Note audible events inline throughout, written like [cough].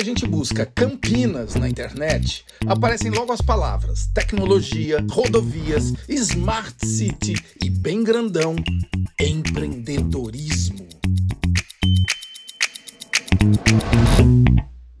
a gente busca Campinas na internet, aparecem logo as palavras tecnologia, rodovias, smart city e bem grandão, empreendedorismo.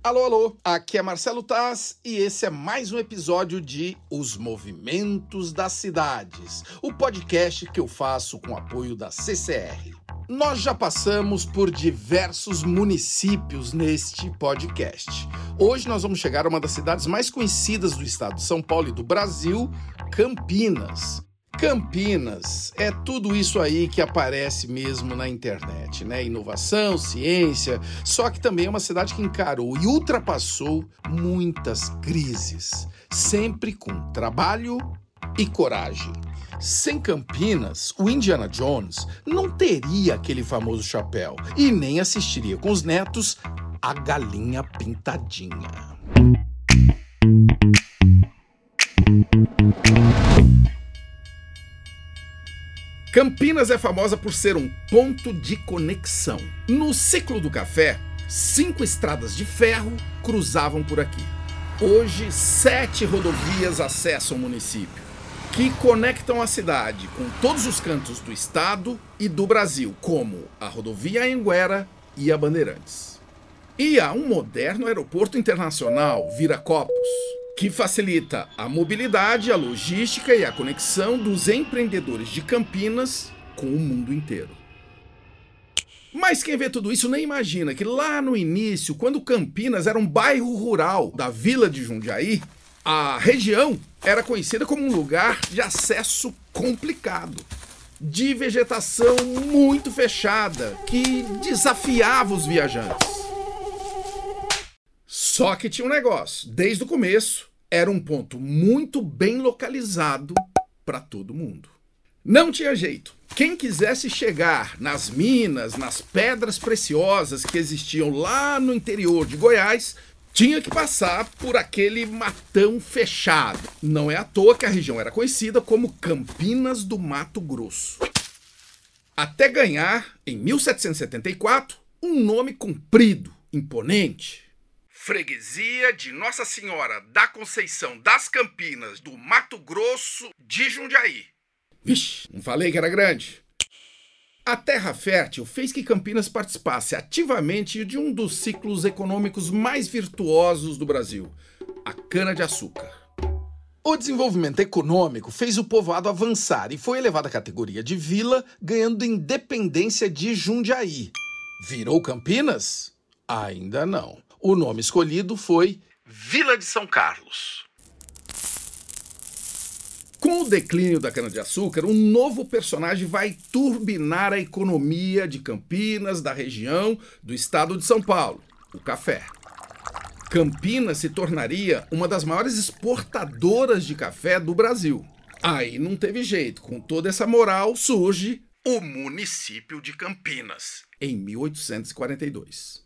Alô, alô, aqui é Marcelo Taz e esse é mais um episódio de Os Movimentos das Cidades, o podcast que eu faço com apoio da CCR. Nós já passamos por diversos municípios neste podcast. Hoje nós vamos chegar a uma das cidades mais conhecidas do estado de São Paulo e do Brasil, Campinas. Campinas é tudo isso aí que aparece mesmo na internet, né? Inovação, ciência, só que também é uma cidade que encarou e ultrapassou muitas crises, sempre com trabalho e coragem. Sem Campinas, o Indiana Jones não teria aquele famoso chapéu e nem assistiria com os netos a galinha pintadinha. Campinas é famosa por ser um ponto de conexão. No ciclo do café, cinco estradas de ferro cruzavam por aqui. Hoje, sete rodovias acessam o município que conectam a cidade com todos os cantos do estado e do Brasil, como a rodovia Anguera e a Bandeirantes. E há um moderno aeroporto internacional, Viracopos, que facilita a mobilidade, a logística e a conexão dos empreendedores de Campinas com o mundo inteiro. Mas quem vê tudo isso nem imagina que lá no início, quando Campinas era um bairro rural da vila de Jundiaí, a região era conhecida como um lugar de acesso complicado, de vegetação muito fechada, que desafiava os viajantes. Só que tinha um negócio: desde o começo, era um ponto muito bem localizado para todo mundo. Não tinha jeito. Quem quisesse chegar nas minas, nas pedras preciosas que existiam lá no interior de Goiás, tinha que passar por aquele matão fechado. Não é à toa que a região era conhecida como Campinas do Mato Grosso. Até ganhar, em 1774, um nome comprido, imponente. Freguesia de Nossa Senhora da Conceição das Campinas do Mato Grosso de Jundiaí. Vixe, não falei que era grande. A terra fértil fez que Campinas participasse ativamente de um dos ciclos econômicos mais virtuosos do Brasil, a cana-de-açúcar. O desenvolvimento econômico fez o povoado avançar e foi elevado à categoria de vila, ganhando independência de Jundiaí. Virou Campinas? Ainda não. O nome escolhido foi Vila de São Carlos. Com o declínio da cana-de-açúcar, um novo personagem vai turbinar a economia de Campinas, da região, do estado de São Paulo: o café. Campinas se tornaria uma das maiores exportadoras de café do Brasil. Aí não teve jeito, com toda essa moral surge o município de Campinas, em 1842.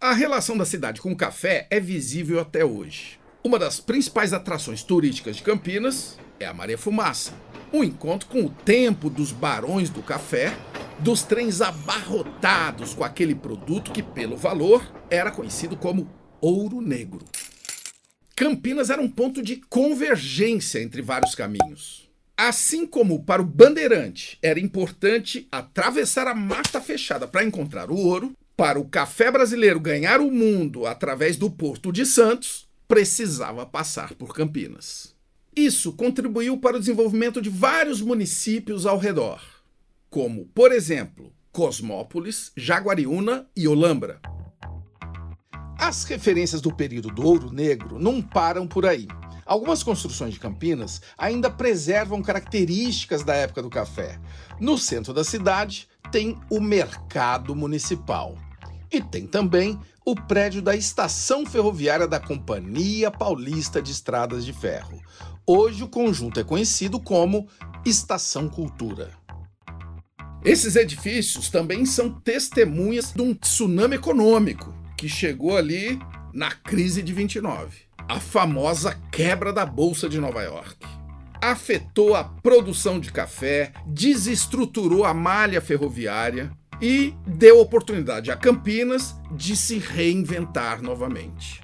A relação da cidade com o café é visível até hoje. Uma das principais atrações turísticas de Campinas é a Maria Fumaça, um encontro com o tempo dos barões do café, dos trens abarrotados com aquele produto que, pelo valor, era conhecido como ouro negro. Campinas era um ponto de convergência entre vários caminhos. Assim como para o bandeirante era importante atravessar a mata fechada para encontrar o ouro, para o café brasileiro ganhar o mundo através do Porto de Santos, precisava passar por Campinas. Isso contribuiu para o desenvolvimento de vários municípios ao redor, como, por exemplo, Cosmópolis, Jaguariúna e Olambra. As referências do período do Ouro Negro não param por aí. Algumas construções de Campinas ainda preservam características da época do café. No centro da cidade tem o Mercado Municipal. E tem também o prédio da estação ferroviária da Companhia Paulista de Estradas de Ferro. Hoje o conjunto é conhecido como Estação Cultura. Esses edifícios também são testemunhas de um tsunami econômico que chegou ali na crise de 29, a famosa quebra da bolsa de Nova York. Afetou a produção de café, desestruturou a malha ferroviária e deu oportunidade a Campinas de se reinventar novamente.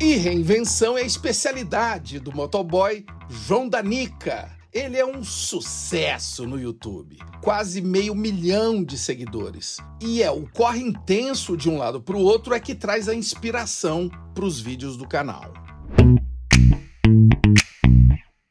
E reinvenção é a especialidade do motoboy João Danica. Ele é um sucesso no YouTube, quase meio milhão de seguidores. E é o corre intenso de um lado para o outro é que traz a inspiração para os vídeos do canal.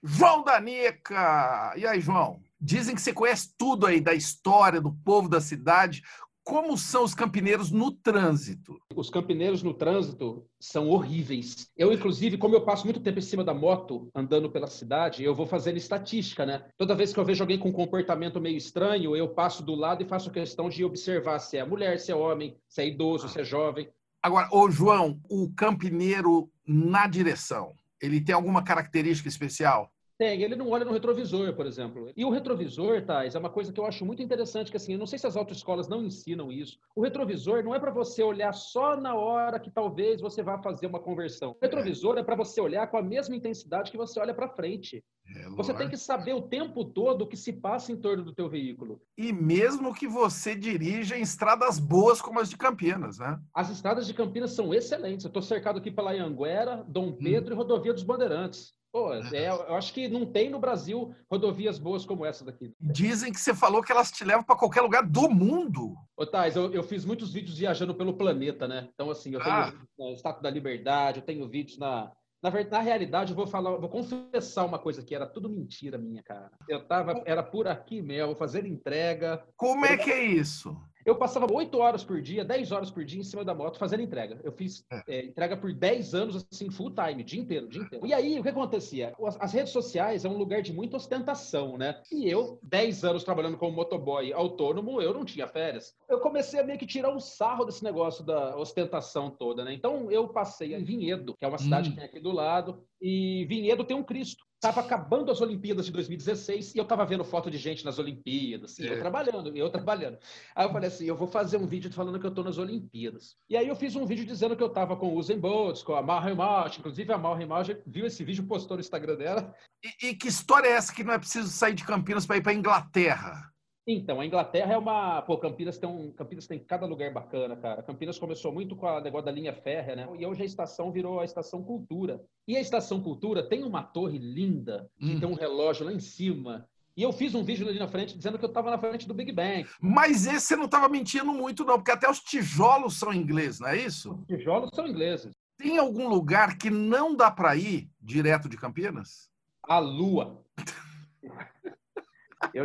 João Danica! E aí, João? Dizem que você conhece tudo aí da história do povo da cidade. Como são os campineiros no trânsito? Os campineiros no trânsito são horríveis. Eu, inclusive, como eu passo muito tempo em cima da moto, andando pela cidade, eu vou fazendo estatística, né? Toda vez que eu vejo alguém com um comportamento meio estranho, eu passo do lado e faço questão de observar se é mulher, se é homem, se é idoso, se é jovem. Agora, ô João, o campineiro na direção, ele tem alguma característica especial? Tem, ele não olha no retrovisor, por exemplo. E o retrovisor, Thais, é uma coisa que eu acho muito interessante, que assim, eu não sei se as autoescolas não ensinam isso. O retrovisor não é para você olhar só na hora que talvez você vá fazer uma conversão. O retrovisor é para você olhar com a mesma intensidade que você olha para frente. É, você tem que saber o tempo todo o que se passa em torno do teu veículo. E mesmo que você dirija em estradas boas como as de Campinas, né? As estradas de Campinas são excelentes. Eu estou cercado aqui pela Anguera, Dom hum. Pedro hum. e Rodovia dos Bandeirantes. Pô, é, eu acho que não tem no Brasil rodovias boas como essa daqui. Dizem que você falou que elas te levam para qualquer lugar do mundo. Ô, Thais, eu, eu, fiz muitos vídeos viajando pelo planeta, né? Então, assim, eu tenho ah. na Estátua da Liberdade, eu tenho vídeos na. Na, verdade, na realidade, eu vou falar, vou confessar uma coisa que era tudo mentira minha, cara. Eu tava, era por aqui mesmo, fazendo entrega. Como é que é isso? Eu passava 8 horas por dia, 10 horas por dia em cima da moto fazendo entrega. Eu fiz é. É, entrega por 10 anos, assim, full time, dia inteiro, dia inteiro. E aí, o que acontecia? As, as, redes sociais é um lugar de muita ostentação, né? E eu, 10 anos trabalhando como motoboy autônomo, eu não tinha férias. Eu comecei a meio que tirar um sarro desse negócio da ostentação toda, né? Então, eu passei em Vinhedo, que é uma cidade hum. que tem aqui do lado, e Vinhedo tem um Cristo. Tava acabando as Olimpíadas de 2016 e eu tava vendo foto de gente nas Olimpíadas, e é. eu trabalhando, e eu trabalhando. Aí eu falei assim, eu vou fazer um vídeo falando que eu tô nas Olimpíadas. E aí eu fiz um vídeo dizendo que eu tava com o Usain Bolt, com a Marra March, inclusive a Marra March viu esse vídeo, postou no Instagram dela. E, e que história é essa que não é preciso sair de Campinas para ir para Inglaterra? Então, a Inglaterra é uma. Pô, Campinas tem um. Campinas tem cada lugar bacana, cara. Campinas começou muito com o negócio da linha férrea, né? E hoje a estação virou a Estação Cultura. E a Estação Cultura tem uma torre linda, que hum. tem um relógio lá em cima. E eu fiz um vídeo ali na frente dizendo que eu estava na frente do Big Bang. Mas esse você não estava mentindo muito, não, porque até os tijolos são ingleses, não é isso? Os tijolos são ingleses. Tem algum lugar que não dá para ir direto de Campinas? A Lua. [laughs]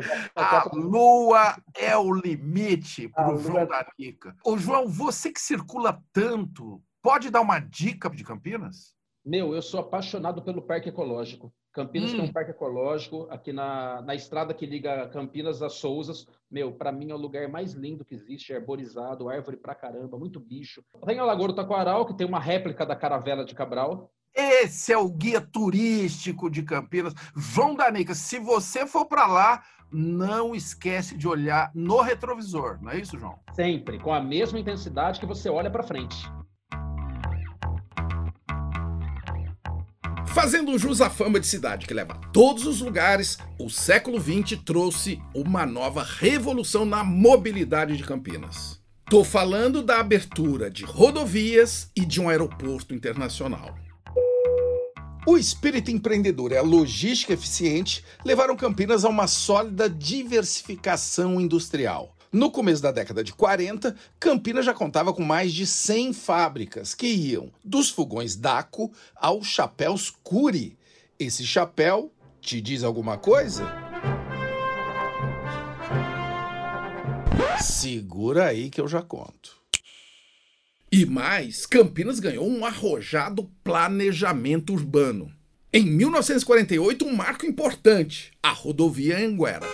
Já... A lua é o limite para o João da Nica. Ô, João, você que circula tanto, pode dar uma dica de Campinas? Meu, eu sou apaixonado pelo Parque Ecológico. Campinas hum. tem um parque ecológico aqui na, na estrada que liga Campinas a Souzas. Meu, para mim é o lugar mais lindo que existe, arborizado, árvore pra caramba, muito bicho. Tem a Lagoa do Taquaral, que tem uma réplica da caravela de Cabral. Esse é o guia turístico de Campinas. João Danica, se você for para lá, não esquece de olhar no retrovisor, não é isso, João? Sempre, com a mesma intensidade que você olha para frente. Fazendo jus à fama de cidade que leva a todos os lugares, o século XX trouxe uma nova revolução na mobilidade de Campinas. Tô falando da abertura de rodovias e de um aeroporto internacional. O espírito empreendedor e a logística eficiente levaram Campinas a uma sólida diversificação industrial. No começo da década de 40, Campinas já contava com mais de 100 fábricas que iam dos fogões Daco aos chapéus Cury. Esse chapéu te diz alguma coisa? Segura aí que eu já conto. E mais, Campinas ganhou um arrojado planejamento urbano. Em 1948, um marco importante, a rodovia Anguera.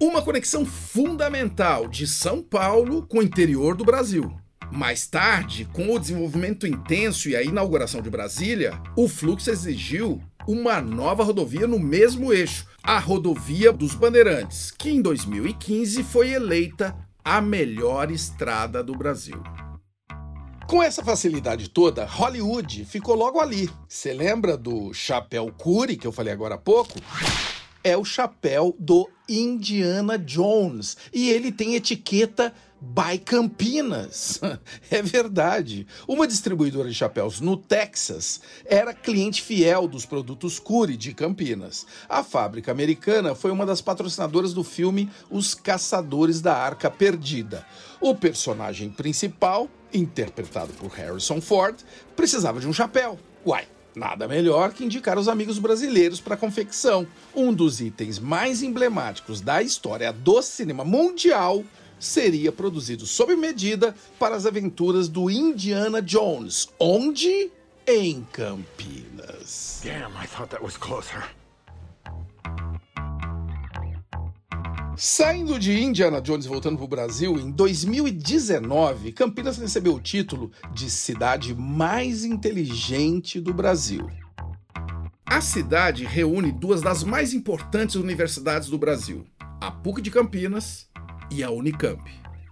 Uma conexão fundamental de São Paulo com o interior do Brasil. Mais tarde, com o desenvolvimento intenso e a inauguração de Brasília, o fluxo exigiu uma nova rodovia no mesmo eixo, a Rodovia dos Bandeirantes, que em 2015 foi eleita a melhor estrada do Brasil. Com essa facilidade toda, Hollywood ficou logo ali. Você lembra do chapéu Cury que eu falei agora há pouco? é o chapéu do Indiana Jones e ele tem etiqueta by Campinas. [laughs] É verdade. Uma distribuidora de chapéus no Texas era cliente fiel dos produtos Curi de Campinas. A fábrica americana foi uma das patrocinadoras do filme Os Caçadores da Arca Perdida. O personagem principal, interpretado por Harrison Ford, precisava de um chapéu. Uai, Nada melhor que indicar os amigos brasileiros para a confecção. Um dos itens mais emblemáticos da história do cinema mundial seria produzido sob medida para as aventuras do Indiana Jones, onde em Campinas. Damn, I thought that was closer. Saindo de Indiana Jones e voltando para o Brasil, em 2019, Campinas recebeu o título de cidade mais inteligente do Brasil. A cidade reúne duas das mais importantes universidades do Brasil, a PUC de Campinas e a Unicamp.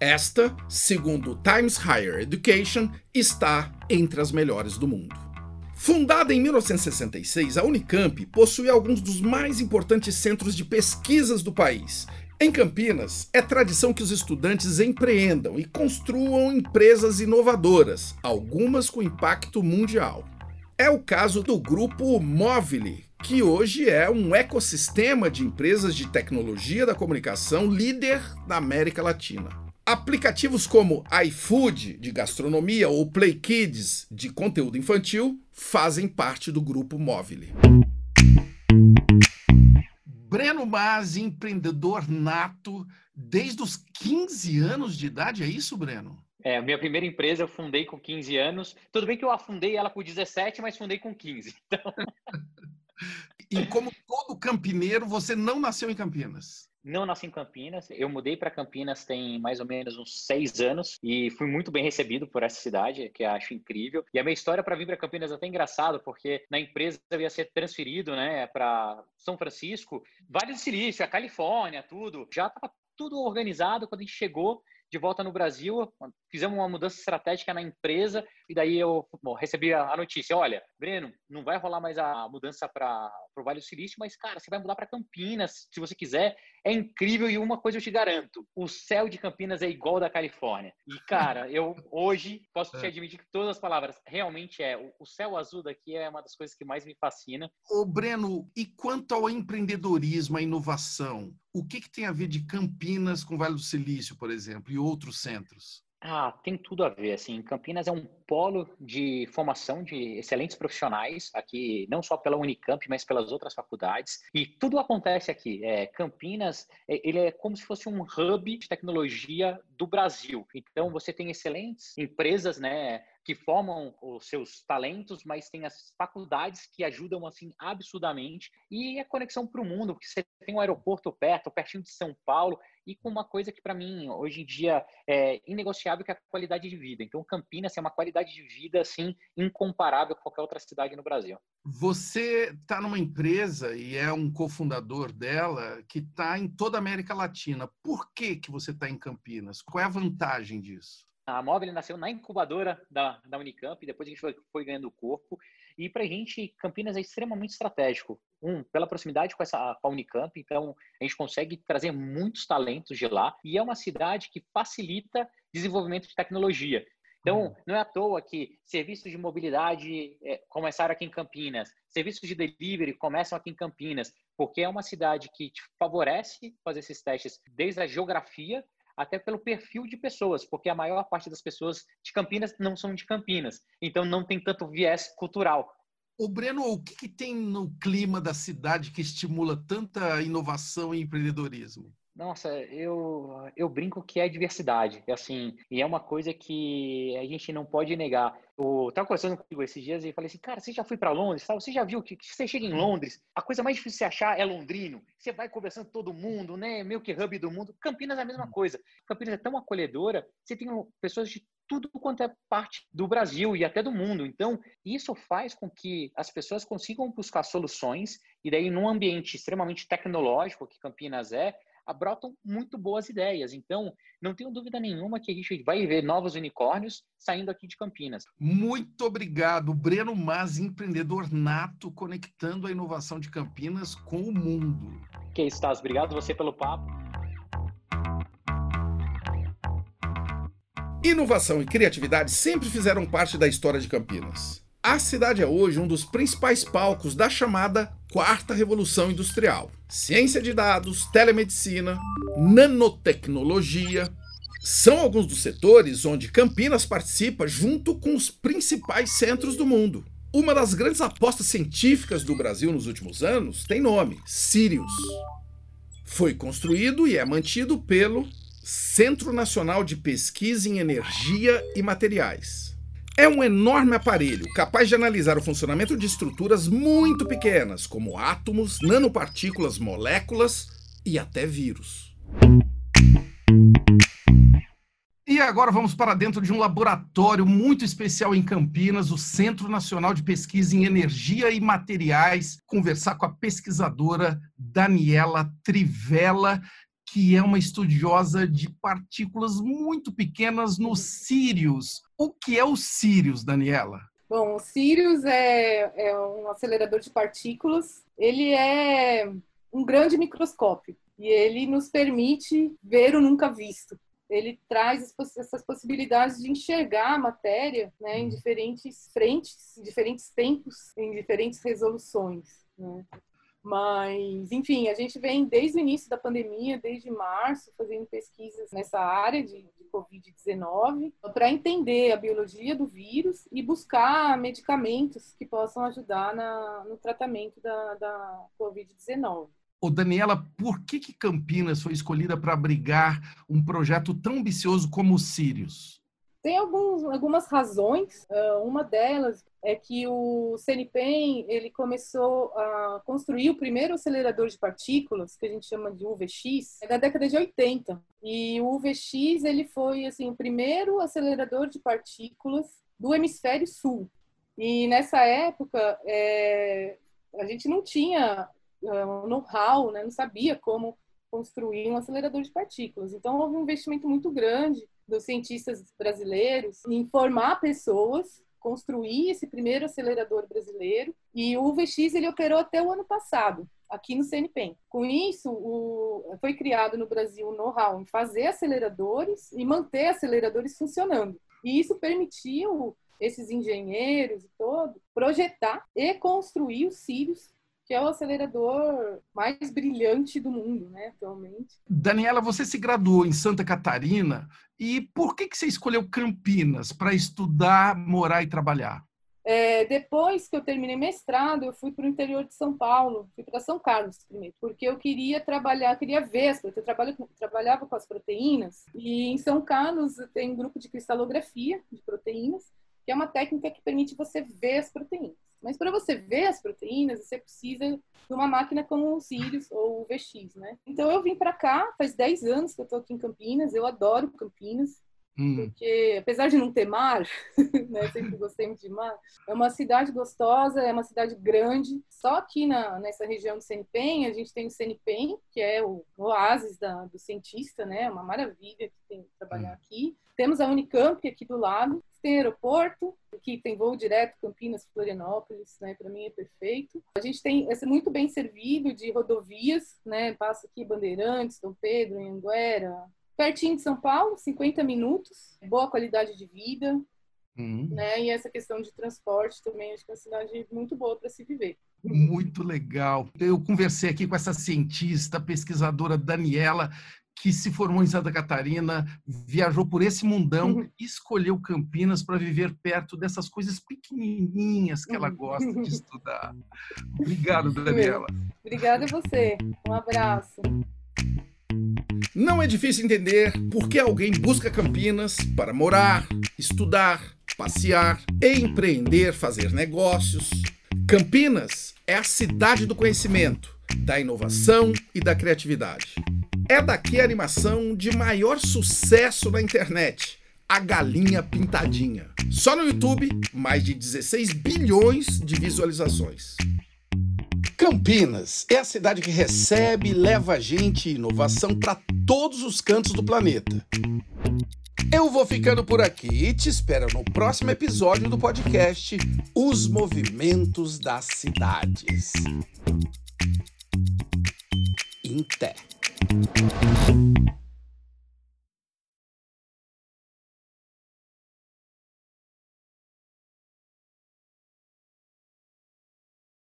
Esta, segundo Times Higher Education, está entre as melhores do mundo. Fundada em 1966, a Unicamp possui alguns dos mais importantes centros de pesquisas do país. Em Campinas, é tradição que os estudantes empreendam e construam empresas inovadoras, algumas com impacto mundial. É o caso do grupo Movile, que hoje é um ecossistema de empresas de tecnologia da comunicação líder da América Latina. Aplicativos como iFood, de gastronomia, ou Play Kids, de conteúdo infantil, fazem parte do grupo Mobile. Breno Mas, empreendedor nato desde os 15 anos de idade, é isso, Breno? É, a minha primeira empresa eu fundei com 15 anos. Tudo bem que eu afundei ela com 17, mas fundei com 15. [laughs] Então... E como todo campineiro, você não nasceu em Campinas? Não nasci em Campinas. Eu mudei para Campinas tem mais ou menos uns seis anos e fui muito bem recebido por essa cidade, que eu acho incrível. E a minha história para vir para Campinas é até engraçado, porque na empresa eu ia ser transferido, né, para São Francisco, Vale do Silício, a Califórnia, tudo. Já estava tudo organizado quando a gente chegou de volta no Brasil, fizemos uma mudança estratégica na empresa e daí eu bom, recebi a notícia, olha, Breno, não vai rolar mais a mudança para o Vale do Silício, mas cara, você vai mudar para Campinas, se você quiser, é incrível e uma coisa eu te garanto, o céu de Campinas é igual da Califórnia. E cara, eu hoje posso te é. admitir que todas as palavras realmente é, o céu azul daqui é uma das coisas que mais me fascina. Ô Breno, e quanto ao empreendedorismo, à inovação, o que, que tem a ver de Campinas com o Vale do Silício, por exemplo, e outros centros? Ah, tem tudo a ver. Assim, Campinas é um polo de formação de excelentes profissionais aqui, não só pela Unicamp, mas pelas outras faculdades. E tudo acontece aqui. É, Campinas, é, ele é como se fosse um hub de tecnologia do Brasil. Então, você tem excelentes empresas, né? Que formam os seus talentos, mas tem as faculdades que ajudam assim absurdamente e a conexão para o mundo, porque você tem um aeroporto perto, pertinho de São Paulo e com uma coisa que para mim hoje em dia é inegociável que é a qualidade de vida. Então Campinas é uma qualidade de vida assim incomparável com qualquer outra cidade no Brasil. Você está numa empresa e é um cofundador dela que está em toda a América Latina. Por que que você está em Campinas? Qual é a vantagem disso? A Mobile nasceu na incubadora da, da Unicamp, depois a gente foi, foi ganhando corpo. E para a gente, Campinas é extremamente estratégico. Um, pela proximidade com, essa, com a Unicamp, então a gente consegue trazer muitos talentos de lá. E é uma cidade que facilita desenvolvimento de tecnologia. Então, uhum. não é à toa que serviços de mobilidade é, começaram aqui em Campinas, serviços de delivery começam aqui em Campinas, porque é uma cidade que te favorece fazer esses testes desde a geografia até pelo perfil de pessoas, porque a maior parte das pessoas de Campinas não são de Campinas, então não tem tanto viés cultural. O Breno, o que, que tem no clima da cidade que estimula tanta inovação e empreendedorismo? Nossa, eu, eu brinco que é diversidade, assim, e é uma coisa que a gente não pode negar. Eu estava conversando comigo esses dias e falei assim, cara, você já foi para Londres? Você já viu que, que você chega em Londres, a coisa mais difícil de achar é londrino. Você vai conversando com todo mundo, né? Meio que hub do mundo. Campinas é a mesma coisa. Campinas é tão acolhedora, você tem pessoas de tudo quanto é parte do Brasil e até do mundo. Então, isso faz com que as pessoas consigam buscar soluções e daí num ambiente extremamente tecnológico que Campinas é, brotam muito boas ideias. Então, não tenho dúvida nenhuma que a gente vai ver novos unicórnios saindo aqui de Campinas. Muito obrigado, Breno Mas, empreendedor nato, conectando a inovação de Campinas com o mundo. Que isso, Taz. Obrigado você pelo papo. Inovação e criatividade sempre fizeram parte da história de Campinas. A cidade é hoje um dos principais palcos da chamada Quarta Revolução Industrial. Ciência de dados, telemedicina, nanotecnologia são alguns dos setores onde Campinas participa junto com os principais centros do mundo. Uma das grandes apostas científicas do Brasil nos últimos anos tem nome: Sirius. Foi construído e é mantido pelo Centro Nacional de Pesquisa em Energia e Materiais é um enorme aparelho capaz de analisar o funcionamento de estruturas muito pequenas, como átomos, nanopartículas, moléculas e até vírus. E agora vamos para dentro de um laboratório muito especial em Campinas, o Centro Nacional de Pesquisa em Energia e Materiais, conversar com a pesquisadora Daniela Trivella, que é uma estudiosa de partículas muito pequenas no Sirius. O que é o Sirius, Daniela? Bom, o Sirius é, é um acelerador de partículas. Ele é um grande microscópio e ele nos permite ver o nunca visto. Ele traz essas possibilidades de enxergar a matéria né, em uhum. diferentes frentes, em diferentes tempos, em diferentes resoluções. Né? Mas, enfim, a gente vem desde o início da pandemia, desde março, fazendo pesquisas nessa área de, de Covid-19 para entender a biologia do vírus e buscar medicamentos que possam ajudar na, no tratamento da, da Covid-19. Ô Daniela, por que, que Campinas foi escolhida para abrigar um projeto tão ambicioso como o Sirius? Tem alguns, algumas razões. Uh, uma delas é que o CNPEM ele começou a construir o primeiro acelerador de partículas, que a gente chama de UVX, na década de 80. E o UVX ele foi assim o primeiro acelerador de partículas do hemisfério sul. E nessa época é, a gente não tinha uh, know-how, né? não sabia como construir um acelerador de partículas. Então houve um investimento muito grande dos cientistas brasileiros em formar pessoas, construir esse primeiro acelerador brasileiro. E o UVX ele operou até o ano passado, aqui no CNPEM. Com isso, o, foi criado no Brasil o know-how em fazer aceleradores e manter aceleradores funcionando. E isso permitiu esses engenheiros e todo projetar e construir os Sirius que é o acelerador mais brilhante do mundo, né, atualmente. Daniela, você se graduou em Santa Catarina e por que, que você escolheu Campinas para estudar, morar e trabalhar? É, depois que eu terminei mestrado, eu fui para o interior de São Paulo, fui para São Carlos primeiro, porque eu queria trabalhar, queria ver as eu trabalho, trabalhava com as proteínas, e em São Carlos tem um grupo de cristalografia de proteínas, que é uma técnica que permite você ver as proteínas. Mas para você ver as proteínas, você precisa de uma máquina como o Sirius ou o VX, né? Então eu vim para cá, faz 10 anos que eu estou aqui em Campinas, eu adoro Campinas. Hum. Porque, apesar de não ter mar, [laughs] né, sempre gostei muito de mar, é uma cidade gostosa, é uma cidade grande. Só aqui na, nessa região do CNPEM, a gente tem o CNPEM, que é o oásis da, do cientista, né? É uma maravilha que tem que trabalhar hum. aqui. Temos a Unicamp aqui do lado, tem aeroporto, que tem voo direto Campinas, Florianópolis, né? Para mim é perfeito. A gente tem é muito bem servido de rodovias, né? Passa aqui Bandeirantes, Dom Pedro, Anguera, pertinho de São Paulo, 50 minutos, boa qualidade de vida, uhum. né? E essa questão de transporte também acho que é uma cidade muito boa para se viver. Muito legal. Eu conversei aqui com essa cientista, pesquisadora Daniela, que se formou em Santa Catarina, viajou por esse mundão uhum. e escolheu Campinas para viver perto dessas coisas pequenininhas que ela uhum. gosta de [laughs] estudar. Obrigado, Daniela. Obrigada a você. Um abraço. Não é difícil entender por que alguém busca Campinas para morar, estudar, passear, empreender, fazer negócios. Campinas é a cidade do conhecimento, da inovação e da criatividade. É daqui a animação de maior sucesso na internet, A Galinha Pintadinha. Só no YouTube, mais de 16 bilhões de visualizações. Campinas é a cidade que recebe e leva gente e inovação para todos os cantos do planeta. Eu vou ficando por aqui e te espero no próximo episódio do podcast Os Movimentos das Cidades. Em Thank you.